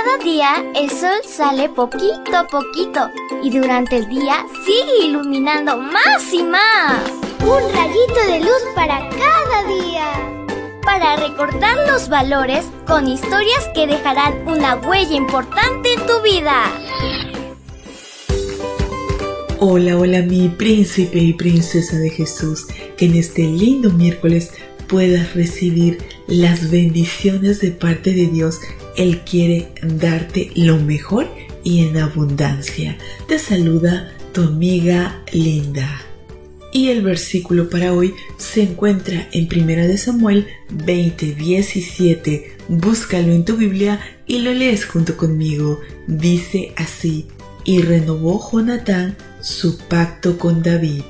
Cada día el sol sale poquito a poquito y durante el día sigue iluminando más y más. Un rayito de luz para cada día. Para recordar los valores con historias que dejarán una huella importante en tu vida. Hola, hola mi príncipe y princesa de Jesús, que en este lindo miércoles puedas recibir las bendiciones de parte de Dios. Él quiere darte lo mejor y en abundancia. Te saluda tu amiga Linda. Y el versículo para hoy se encuentra en 1 de Samuel 20:17. Búscalo en tu Biblia y lo lees junto conmigo. Dice así: Y renovó Jonatán su pacto con David.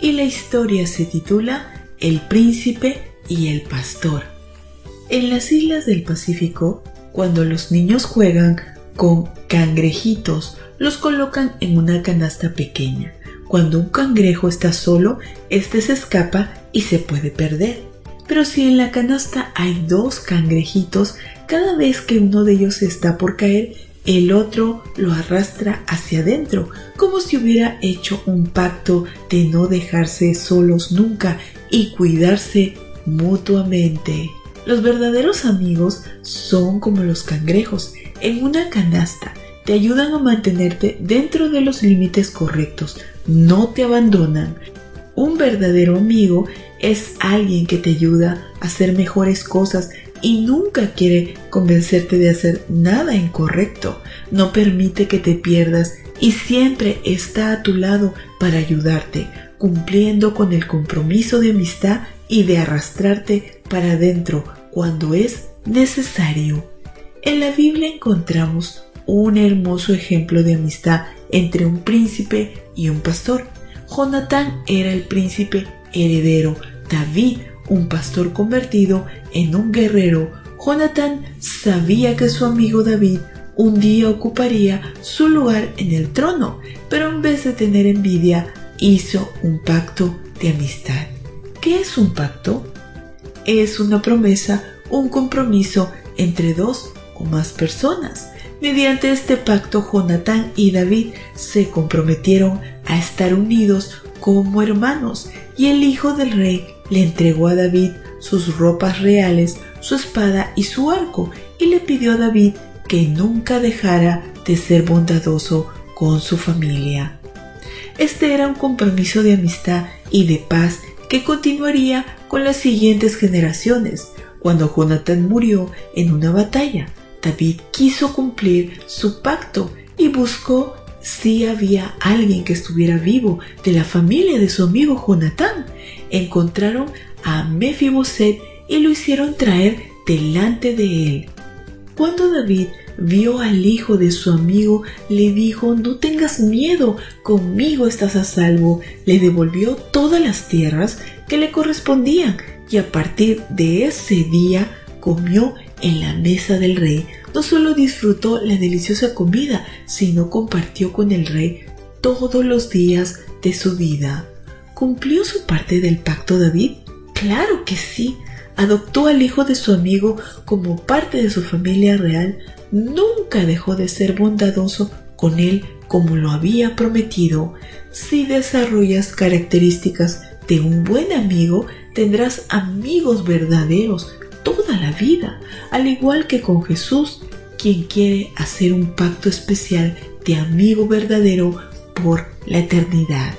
Y la historia se titula el príncipe y el pastor. En las islas del Pacífico, cuando los niños juegan con cangrejitos, los colocan en una canasta pequeña. Cuando un cangrejo está solo, este se escapa y se puede perder. Pero si en la canasta hay dos cangrejitos, cada vez que uno de ellos está por caer, el otro lo arrastra hacia adentro, como si hubiera hecho un pacto de no dejarse solos nunca y cuidarse mutuamente. Los verdaderos amigos son como los cangrejos en una canasta. Te ayudan a mantenerte dentro de los límites correctos. No te abandonan. Un verdadero amigo es alguien que te ayuda a hacer mejores cosas y nunca quiere convencerte de hacer nada incorrecto. No permite que te pierdas y siempre está a tu lado para ayudarte, cumpliendo con el compromiso de amistad y de arrastrarte para adentro cuando es necesario. En la Biblia encontramos un hermoso ejemplo de amistad entre un príncipe y un pastor. Jonatán era el príncipe heredero, David un pastor convertido en un guerrero, Jonathan sabía que su amigo David un día ocuparía su lugar en el trono, pero en vez de tener envidia, hizo un pacto de amistad. ¿Qué es un pacto? Es una promesa, un compromiso entre dos o más personas. Mediante este pacto, Jonatán y David se comprometieron a estar unidos como hermanos y el hijo del rey le entregó a David sus ropas reales, su espada y su arco, y le pidió a David que nunca dejara de ser bondadoso con su familia. Este era un compromiso de amistad y de paz que continuaría con las siguientes generaciones. Cuando Jonathan murió en una batalla, David quiso cumplir su pacto y buscó si había alguien que estuviera vivo de la familia de su amigo Jonatán. Encontraron a Mefiboset y lo hicieron traer delante de él. Cuando David vio al hijo de su amigo, le dijo, no tengas miedo, conmigo estás a salvo. Le devolvió todas las tierras que le correspondían y a partir de ese día comió en la mesa del rey no solo disfrutó la deliciosa comida, sino compartió con el rey todos los días de su vida. ¿Cumplió su parte del pacto David? Claro que sí. Adoptó al hijo de su amigo como parte de su familia real. Nunca dejó de ser bondadoso con él como lo había prometido. Si desarrollas características de un buen amigo, tendrás amigos verdaderos toda la vida, al igual que con Jesús, quien quiere hacer un pacto especial de amigo verdadero por la eternidad.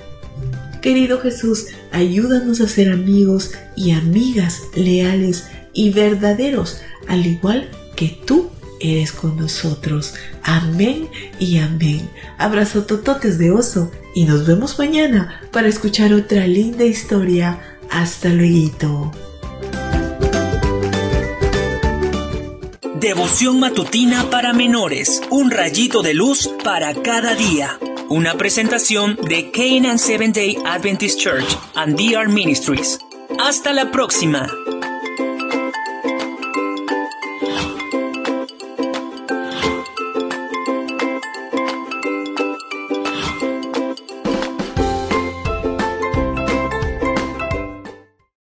Querido Jesús, ayúdanos a ser amigos y amigas leales y verdaderos, al igual que tú eres con nosotros. Amén y amén. Abrazo tototes de oso y nos vemos mañana para escuchar otra linda historia. Hasta luego. Devoción matutina para menores. Un rayito de luz para cada día. Una presentación de Canaan Seventh Day Adventist Church and DR Ministries. Hasta la próxima.